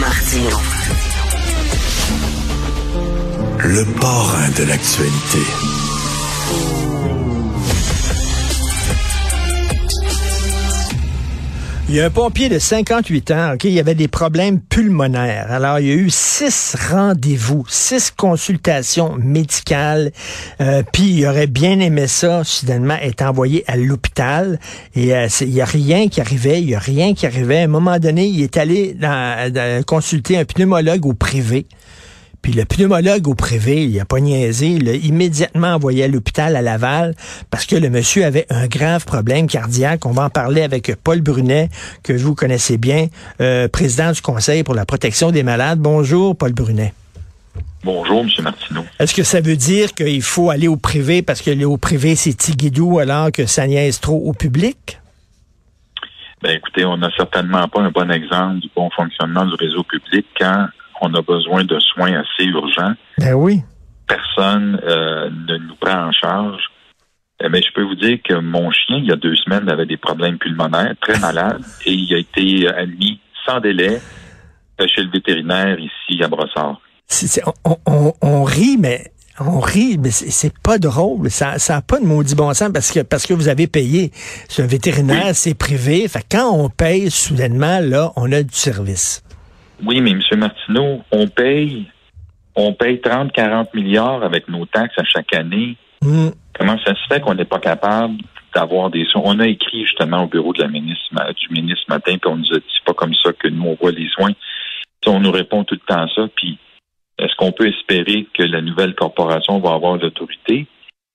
Martino. Le parrain de l'actualité. Il y a un pompier de 58 ans, OK, il avait des problèmes pulmonaires. Alors, il y a eu six rendez-vous, six consultations médicales. Euh, puis, il aurait bien aimé ça, soudainement, être envoyé à l'hôpital. Et euh, il y a rien qui arrivait, il y a rien qui arrivait. À un moment donné, il est allé consulter un pneumologue au privé. Puis le pneumologue au privé, il a pas niaisé, il l'a immédiatement envoyé à l'hôpital à Laval parce que le monsieur avait un grave problème cardiaque. On va en parler avec Paul Brunet, que vous connaissez bien, euh, président du Conseil pour la protection des malades. Bonjour, Paul Brunet. Bonjour, M. Martineau. Est-ce que ça veut dire qu'il faut aller au privé parce que aller au privé, c'est tiguidou alors que ça niaise trop au public? Ben, écoutez, on n'a certainement pas un bon exemple du bon fonctionnement du réseau public quand on a besoin de soins assez urgents. Ben oui. Personne euh, ne nous prend en charge. Mais eh ben, je peux vous dire que mon chien, il y a deux semaines, avait des problèmes pulmonaires, très malade, et il a été admis sans délai chez le vétérinaire ici à Brossard. on, rit, mais on rit, mais c'est pas drôle. Ça n'a pas de maudit bon sens parce que parce que vous avez payé. C'est un vétérinaire, c'est privé. Fait quand on paye soudainement, là, on a du service. Oui, mais M. Martineau, on paye, on paye 30, 40 milliards avec nos taxes à chaque année. Mm. Comment ça se fait qu'on n'est pas capable d'avoir des soins? On a écrit justement au bureau de la ministre, du ministre ce matin, puis on nous a dit pas comme ça que nous, on voit les soins. on nous répond tout le temps ça, puis est-ce qu'on peut espérer que la nouvelle corporation va avoir l'autorité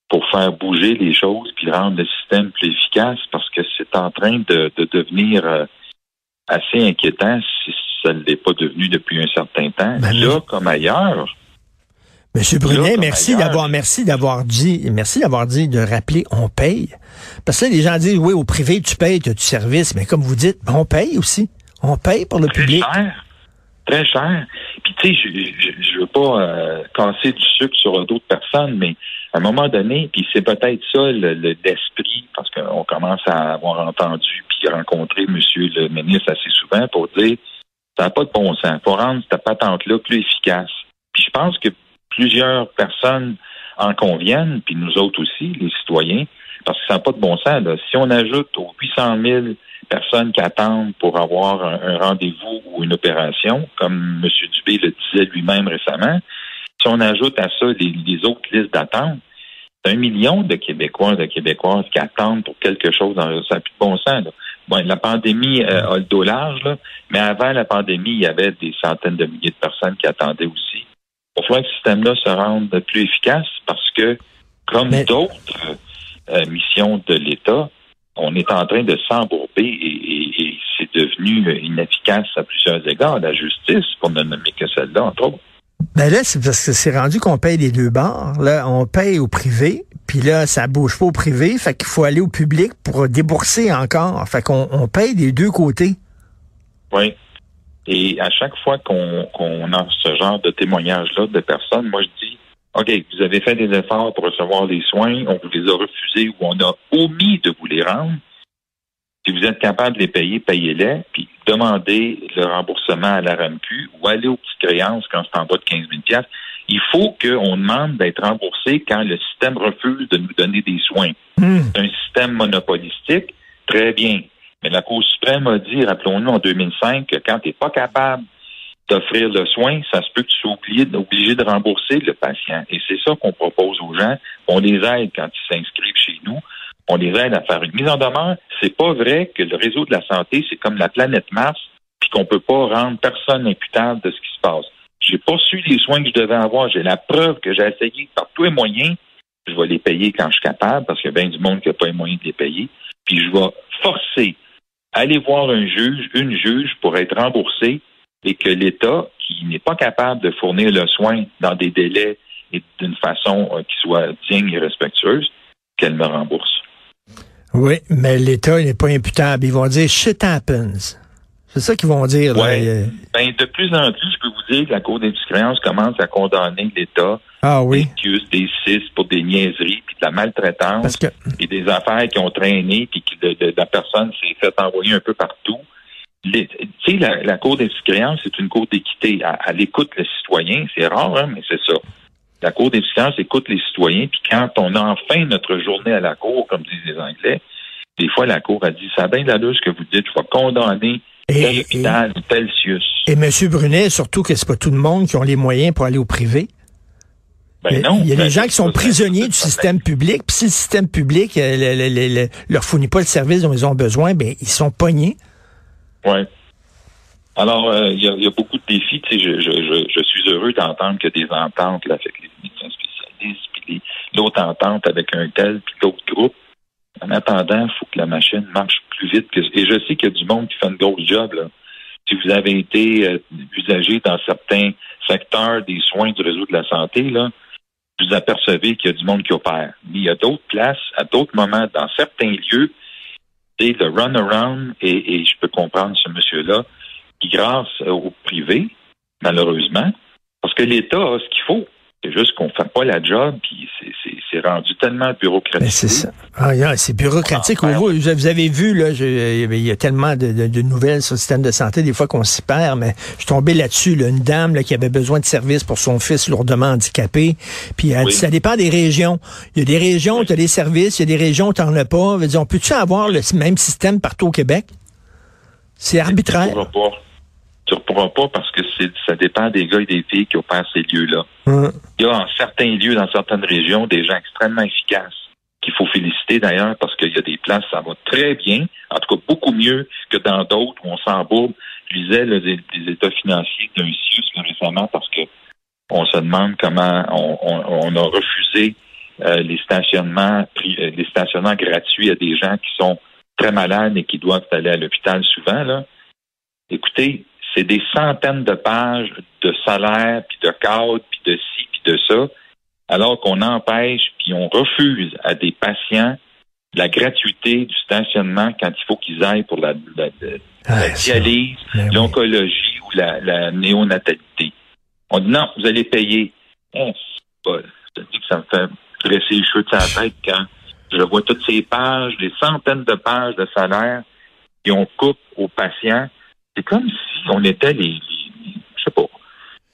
pour faire bouger les choses puis rendre le système plus efficace? Parce que c'est en train de, devenir euh, assez inquiétant ça ne l'est pas devenu depuis un certain temps. Ben, là, comme ailleurs. Monsieur Brunet, merci d'avoir merci d'avoir dit merci d'avoir dit de rappeler on paye. Parce que là, les gens disent oui, au privé, tu payes, tu as du service, mais comme vous dites, on paye aussi. On paye pour le Très public. Cher. Très cher. Puis tu sais, je, ne veux pas euh, casser du sucre sur d'autres personnes, mais à un moment donné, puis c'est peut-être ça l'esprit, parce qu'on commence à avoir entendu puis rencontré Monsieur le ministre assez souvent pour dire ça n'a pas de bon sens. Il faut rendre cette patente-là plus efficace. Puis je pense que plusieurs personnes en conviennent, puis nous autres aussi, les citoyens, parce que ça n'a pas de bon sens. Si on ajoute aux 800 000 personnes qui attendent pour avoir un, rendez-vous ou une opération, comme M. Dubé le disait lui-même récemment, si on ajoute à ça les, autres listes d'attente, c'est un million de Québécois, de Québécoises qui attendent pour quelque chose dans ça n'a plus de bon sens. Bon, la pandémie euh, a le dos large, là, mais avant la pandémie, il y avait des centaines de milliers de personnes qui attendaient aussi. Il faut que ce système-là se rende plus efficace parce que, comme d'autres euh, missions de l'État, on est en train de s'embourber et, c'est devenu inefficace à plusieurs égards. La justice, pour ne nommer que celle-là, entre autres. Ben là, c'est parce que c'est rendu qu'on paye les deux bords. Là, on paye au privé, puis là, ça bouge pas au privé, fait qu'il faut aller au public pour débourser encore. Fait qu'on on paye des deux côtés. Oui. Et à chaque fois qu'on a ce genre de témoignage-là de personnes, moi je dis OK, vous avez fait des efforts pour recevoir les soins, on vous les a refusés ou on a omis de vous les rendre. Si vous êtes capable de les payer, payez-les, puis demandez le remboursement à la RAMQ ou allez aux petites créances quand c'est en bas de 15 000 Il faut qu'on demande d'être remboursé quand le système refuse de nous donner des soins. Hmm. C'est un système monopolistique, très bien. Mais la Cour suprême a dit, rappelons-nous, en 2005, que quand tu n'es pas capable d'offrir le soin, ça se peut que tu sois obligé, obligé de rembourser le patient. Et c'est ça qu'on propose aux gens. On les aide quand ils s'inscrivent chez nous. On les aide à faire une mise en demeure. C'est pas vrai que le réseau de la santé, c'est comme la planète Mars, puis qu'on peut pas rendre personne imputable de ce qui se passe. J'ai pas su les soins que je devais avoir. J'ai la preuve que j'ai essayé par tous les moyens. Je vais les payer quand je suis capable, parce qu'il y a bien du monde qui n'a pas les moyens de les payer. Puis je vais forcer aller voir un juge, une juge pour être remboursé et que l'État, qui n'est pas capable de fournir le soin dans des délais et d'une façon euh, qui soit digne et respectueuse, qu'elle me rembourse. Oui, mais l'État n'est pas imputable. Ils vont dire shit happens. C'est ça qu'ils vont dire. Oui. Ben, de plus en plus, je peux vous dire que la Cour d'industriance commence à condamner l'État ah, oui. des des CIS pour des niaiseries, puis de la maltraitance, et des affaires qui ont traîné, puis que la personne s'est fait envoyer un peu partout. Tu sais, la, la Cour des créances, c'est une cour d'équité. Elle, écoute le citoyen. C'est rare, hein, mais c'est ça. La Cour des créances écoute les citoyens. Puis quand on a enfin notre journée à la Cour, comme disent les Anglais, des fois, la Cour a dit, ça a bien la ce que vous dites, je vais condamner tel hôpital, tel CIUS. Et M. Brunet, surtout que c'est pas tout le monde qui ont les moyens pour aller au privé. Ben non, il y a des ben, gens qui sont prisonniers du système public, puis si le système public euh, leur fournit pas le service dont ils ont besoin, ben ils sont pognés. Oui. Alors, euh, il y, a beaucoup de défis. Je, je, je, suis heureux d'entendre qu'il y a des ententes là, avec les médecins spécialistes, puis l'autre entente avec un tel, puis d'autres groupes. En attendant, il faut que la machine marche plus vite. Que, et je sais qu'il y a du monde qui fait une grosse job. Si vous avez été euh, usagé dans certains secteurs des soins du réseau de la santé, vous apercevez qu'il y a du monde qui opère. Mais il y a d'autres places, à d'autres moments, dans certains lieux, c'est le run-around, et, je peux comprendre ce monsieur-là, qui grâce au privé, malheureusement, parce que l'État a ce qu'il faut. C'est juste qu'on ne fait pas la job, puis c'est rendu tellement bureaucratique. C'est ça. Ah, c'est bureaucratique. Ah, vous, vous, avez vu, là, il y a tellement de, nouvelles sur le système de santé, des fois qu'on s'y perd, mais je suis tombé là-dessus, une dame qui avait besoin de services pour son fils lourdement handicapé, puis elle dit, ça dépend des régions. Il y a des régions où tu as des services, il y a des régions où tu n'en as pas. On peut-tu avoir le même système partout au Québec? C'est arbitraire tu ne pourras pas parce que ça dépend des gars et des filles qui opèrent ces lieux-là. Il y a en certains lieux, dans certaines régions, des gens extrêmement efficaces qu'il faut féliciter d'ailleurs parce qu'il y a des places, ça va très bien, en tout cas beaucoup mieux que dans d'autres où on s'embourbe. Je lisais des, états financiers d'un CIUS récemment parce que on se demande comment on, a refusé euh, les stationnements euh, les stationnements gratuits à des gens qui sont très malades et qui doivent aller à l'hôpital souvent. Là. Écoutez, c'est des centaines de pages de salaire, puis de cadre, puis de ci, puis de ça, alors qu'on empêche, puis on refuse à des patients la gratuité du stationnement quand il faut qu'ils aillent pour la, ah, dialyse, ben l'oncologie ou la, néonatalité. On dit non, vous allez payer. Eh, ça dit que ça me fait dresser les cheveux de sa tête quand je vois toutes ces pages, les centaines de pages de salaire qui on coupe aux patients. C'est comme si on était les, les je sais pas,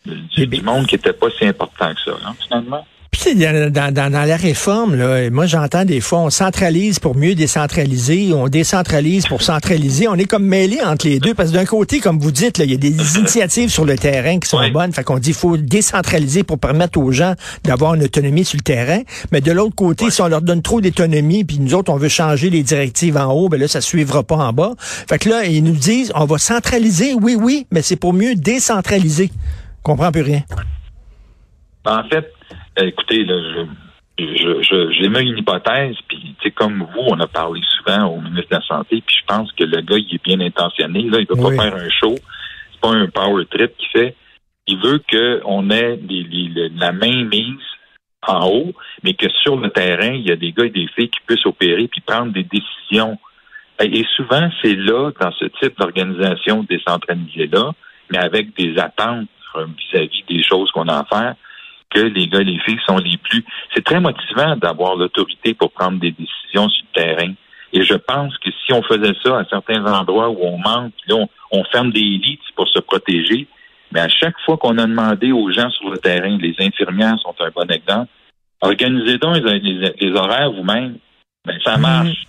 du, monde qui n'était pas si important que ça, hein, finalement. Puis dans, dans, dans, la réforme, là, moi j'entends des fois on centralise pour mieux décentraliser, on décentralise pour centraliser. On est comme mêlé entre les deux parce que d'un côté, comme vous dites, il y a des initiatives sur le terrain qui sont bonnes. Fait qu'on dit il faut décentraliser pour permettre aux gens d'avoir une autonomie sur le terrain. Mais de l'autre côté, si on leur donne trop d'autonomie, puis nous autres on veut changer les directives en haut, ben là ça suivra pas en bas. Fait que là ils nous disent on va centraliser, oui oui, mais c'est pour mieux décentraliser. On comprend plus rien. En fait, écoutez, là, je, je, j'ai mis une hypothèse, puis tu sais, comme vous, on a parlé souvent au ministre de la Santé, puis je pense que le gars, il est bien intentionné. Là, il veut pas faire un show. C'est pas un power trip qu'il fait. Il veut qu'on ait la main mise en haut, mais que sur le terrain, il y a des gars et des filles qui puissent opérer puis prendre des décisions. Et souvent, c'est là, dans ce type d'organisation décentralisée-là, mais avec des attentes vis-à-vis des choses qu'on a à faire, que les gars et les filles sont les plus. C'est très motivant d'avoir l'autorité pour prendre des décisions sur le terrain. Et je pense que si on faisait ça à certains endroits où on manque, là, on, ferme des lits pour se protéger, mais à chaque fois qu'on a demandé aux gens sur le terrain, les infirmières sont un bon exemple, organisez donc les, horaires vous-même. Ben, ça mhm. marche.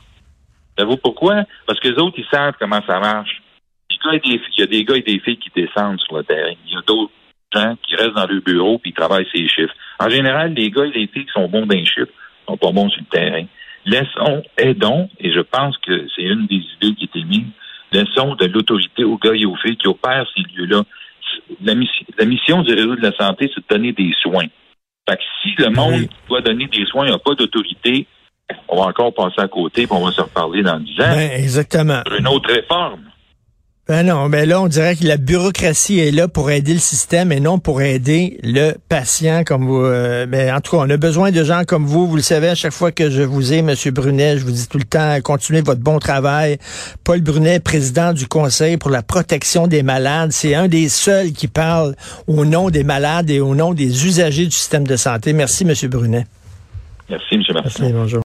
Savez-vous pourquoi? Parce que les autres, ils savent comment ça marche. Il y a des gars et des filles qui descendent sur le terrain. Il y a d'autres gens qui restent dans le bureau puis qui travaillent ces chiffres. En général, les gars et les filles qui sont bons dans les chiffres sont pas bons sur le terrain. Laissons, aidons, et je pense que c'est une des idées qui était mise, laissons de l'autorité aux gars et aux filles qui opèrent ces lieux-là. La, mission, du réseau de la santé, c'est de donner des soins. Fait que si le monde doit donner des soins, n'a pas d'autorité, on va encore passer à côté, et on va se reparler dans dix ans. Ben, exactement. une autre réforme. Ben non, ben là, on dirait que la bureaucratie est là pour aider le système et non pour aider le patient comme vous. Euh, mais en tout cas, on a besoin de gens comme vous. Vous le savez, à chaque fois que je vous ai, Monsieur Brunet, je vous dis tout le temps, continuez votre bon travail. Paul Brunet, président du Conseil pour la protection des malades, c'est un des seuls qui parle au nom des malades et au nom des usagers du système de santé. Merci, Monsieur Brunet. Merci, M. Martin. Merci, bonjour.